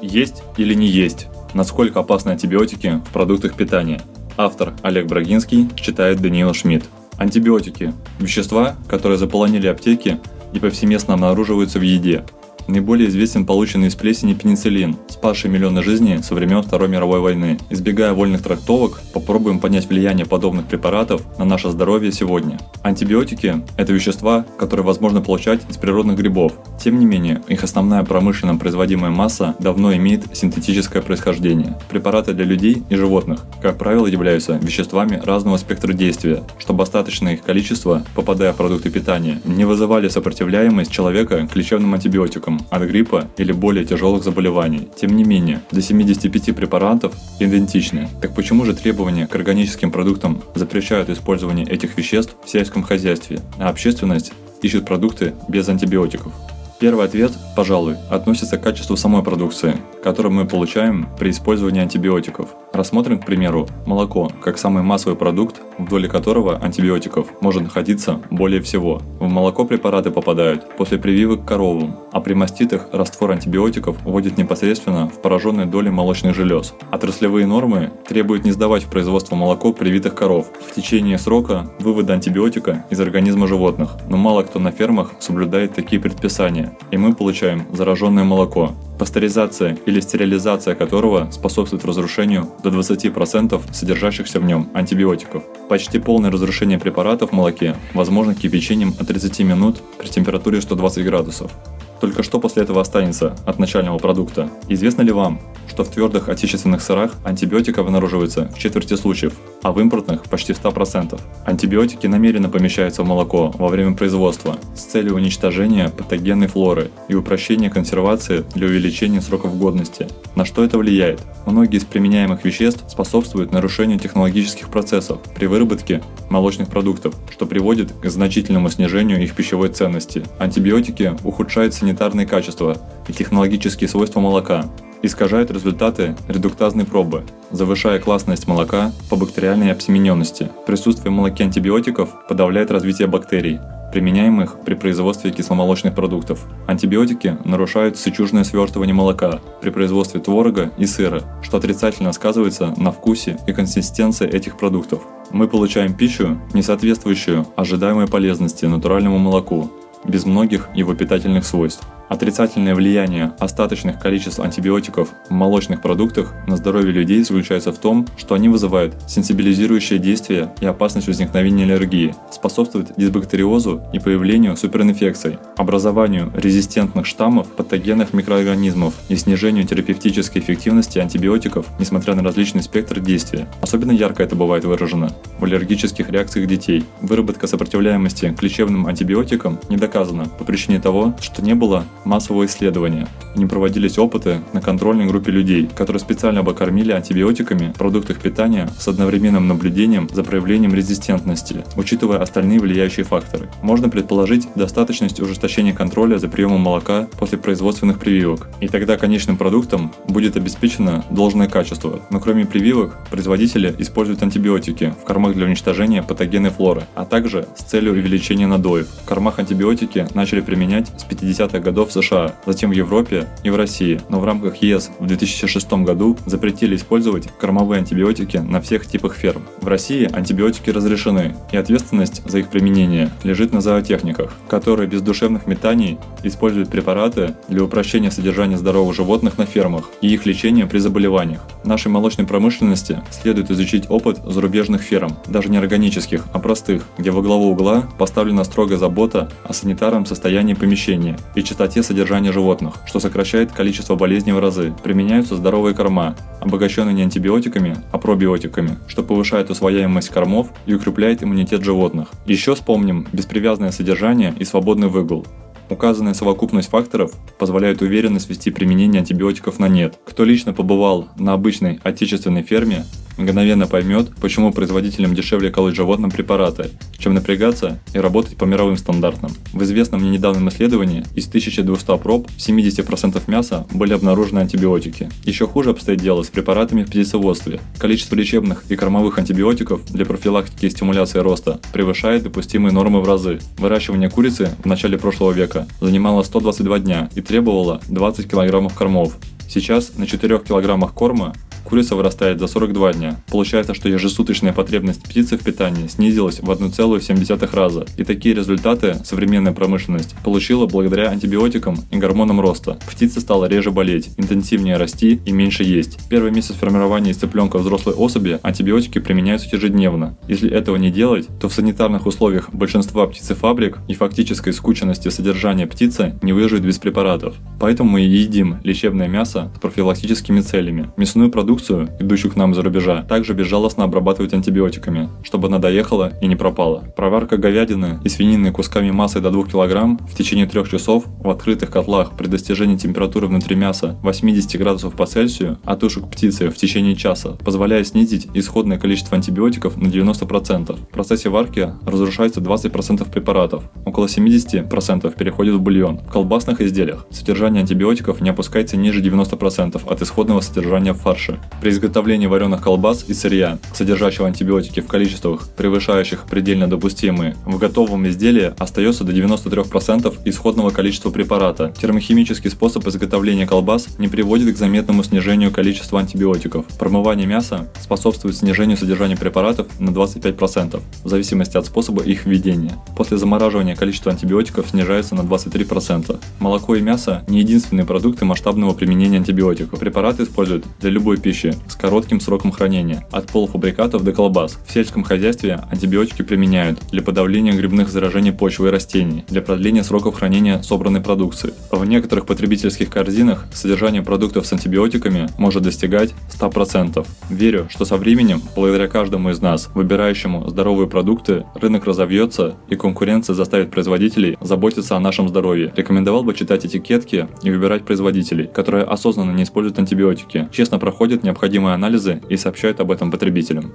Есть или не есть? Насколько опасны антибиотики в продуктах питания? Автор Олег Брагинский читает Даниил Шмидт. Антибиотики – вещества, которые заполонили аптеки и повсеместно обнаруживаются в еде. Наиболее известен полученный из плесени пенициллин, спасший миллионы жизней со времен Второй мировой войны. Избегая вольных трактовок, попробуем понять влияние подобных препаратов на наше здоровье сегодня. Антибиотики – это вещества, которые возможно получать из природных грибов. Тем не менее, их основная промышленно производимая масса давно имеет синтетическое происхождение. Препараты для людей и животных, как правило, являются веществами разного спектра действия, чтобы достаточное их количество, попадая в продукты питания, не вызывали сопротивляемость человека к лечебным антибиотикам риском от гриппа или более тяжелых заболеваний. Тем не менее, до 75 препаратов идентичны. Так почему же требования к органическим продуктам запрещают использование этих веществ в сельском хозяйстве, а общественность ищет продукты без антибиотиков? Первый ответ, пожалуй, относится к качеству самой продукции, которую мы получаем при использовании антибиотиков. Рассмотрим, к примеру, молоко, как самый массовый продукт, в доле которого антибиотиков может находиться более всего. В молоко препараты попадают после прививок к коровам, а при маститах раствор антибиотиков вводит непосредственно в пораженные доли молочных желез. Отраслевые нормы требуют не сдавать в производство молоко привитых коров в течение срока вывода антибиотика из организма животных, но мало кто на фермах соблюдает такие предписания, и мы получаем зараженное молоко, пастеризация или стерилизация которого способствует разрушению до 20% содержащихся в нем антибиотиков. Почти полное разрушение препаратов в молоке возможно кипячением от 30 минут при температуре 120 градусов. Только что после этого останется от начального продукта? Известно ли вам, что в твердых отечественных сырах антибиотика обнаруживается в четверти случаев, а в импортных почти в 100%. Антибиотики намеренно помещаются в молоко во время производства с целью уничтожения патогенной флоры и упрощения консервации для увеличения сроков годности. На что это влияет? Многие из применяемых веществ способствуют нарушению технологических процессов при выработке молочных продуктов, что приводит к значительному снижению их пищевой ценности. Антибиотики ухудшают санитарные качества и технологические свойства молока, искажают результаты редуктазной пробы, завышая классность молока по бактериальной обсемененности. Присутствие в молоке антибиотиков подавляет развитие бактерий, применяемых при производстве кисломолочных продуктов. Антибиотики нарушают сычужное свертывание молока при производстве творога и сыра, что отрицательно сказывается на вкусе и консистенции этих продуктов. Мы получаем пищу, не соответствующую ожидаемой полезности натуральному молоку, без многих его питательных свойств. Отрицательное влияние остаточных количеств антибиотиков в молочных продуктах на здоровье людей заключается в том, что они вызывают сенсибилизирующее действие и опасность возникновения аллергии, способствуют дисбактериозу и появлению суперинфекций, образованию резистентных штаммов патогенных микроорганизмов и снижению терапевтической эффективности антибиотиков, несмотря на различный спектр действия. Особенно ярко это бывает выражено в аллергических реакциях детей. Выработка сопротивляемости к лечебным антибиотикам не доказана по причине того, что не было массового исследования. Не проводились опыты на контрольной группе людей, которые специально обокормили антибиотиками в продуктах питания с одновременным наблюдением за проявлением резистентности, учитывая остальные влияющие факторы. Можно предположить достаточность ужесточения контроля за приемом молока после производственных прививок, и тогда конечным продуктом будет обеспечено должное качество. Но кроме прививок, производители используют антибиотики в кормах для уничтожения патогенной флоры, а также с целью увеличения надоев. В кормах антибиотики начали применять с 50-х годов США, затем в Европе и в России, но в рамках ЕС в 2006 году запретили использовать кормовые антибиотики на всех типах ферм. В России антибиотики разрешены, и ответственность за их применение лежит на зоотехниках, которые без душевных метаний используют препараты для упрощения содержания здоровых животных на фермах и их лечения при заболеваниях. Нашей молочной промышленности следует изучить опыт зарубежных ферм, даже не органических, а простых, где во главу угла поставлена строгая забота о санитарном состоянии помещения и частоте содержания животных, что сокращает количество болезней в разы. Применяются здоровые корма, обогащенные не антибиотиками, а пробиотиками, что повышает усвояемость кормов и укрепляет иммунитет животных. Еще вспомним беспривязанное содержание и свободный выгул. Указанная совокупность факторов позволяет уверенно свести применение антибиотиков на нет. Кто лично побывал на обычной отечественной ферме, мгновенно поймет, почему производителям дешевле колоть животным препараты, чем напрягаться и работать по мировым стандартам. В известном мне недавнем исследовании из 1200 проб в 70% мяса были обнаружены антибиотики. Еще хуже обстоит дело с препаратами в птицеводстве. Количество лечебных и кормовых антибиотиков для профилактики и стимуляции роста превышает допустимые нормы в разы. Выращивание курицы в начале прошлого века занимало 122 дня и требовало 20 кг кормов. Сейчас на 4 килограммах корма курица вырастает за 42 дня. Получается, что ежесуточная потребность птицы в питании снизилась в 1,7 раза. И такие результаты современная промышленность получила благодаря антибиотикам и гормонам роста. Птица стала реже болеть, интенсивнее расти и меньше есть. Первый месяц формирования из цыпленка взрослой особи антибиотики применяются ежедневно. Если этого не делать, то в санитарных условиях большинства птицефабрик и фактической скученности содержания птицы не выживет без препаратов. Поэтому мы едим лечебное мясо с профилактическими целями. Мясную продукцию продукцию, идущую к нам из-за рубежа, также безжалостно обрабатывать антибиотиками, чтобы она доехала и не пропала. Проварка говядины и свинины кусками массы до 2 кг в течение 3 часов в открытых котлах при достижении температуры внутри мяса 80 градусов по Цельсию, а тушек птицы в течение часа позволяет снизить исходное количество антибиотиков на 90%. В процессе варки разрушается 20% препаратов, около 70% переходит в бульон. В колбасных изделиях содержание антибиотиков не опускается ниже 90% от исходного содержания в фарше. При изготовлении вареных колбас и сырья, содержащего антибиотики в количествах, превышающих предельно допустимые, в готовом изделии остается до 93% исходного количества препарата. Термохимический способ изготовления колбас не приводит к заметному снижению количества антибиотиков. Промывание мяса способствует снижению содержания препаратов на 25%, в зависимости от способа их введения. После замораживания количество антибиотиков снижается на 23%. Молоко и мясо не единственные продукты масштабного применения антибиотиков. Препараты используют для любой пищи пищи с коротким сроком хранения, от полуфабрикатов до колбас. В сельском хозяйстве антибиотики применяют для подавления грибных заражений почвы и растений, для продления сроков хранения собранной продукции. В некоторых потребительских корзинах содержание продуктов с антибиотиками может достигать 100%. Верю, что со временем, благодаря каждому из нас, выбирающему здоровые продукты, рынок разовьется и конкуренция заставит производителей заботиться о нашем здоровье. Рекомендовал бы читать этикетки и выбирать производителей, которые осознанно не используют антибиотики, честно проходят необходимые анализы и сообщают об этом потребителям.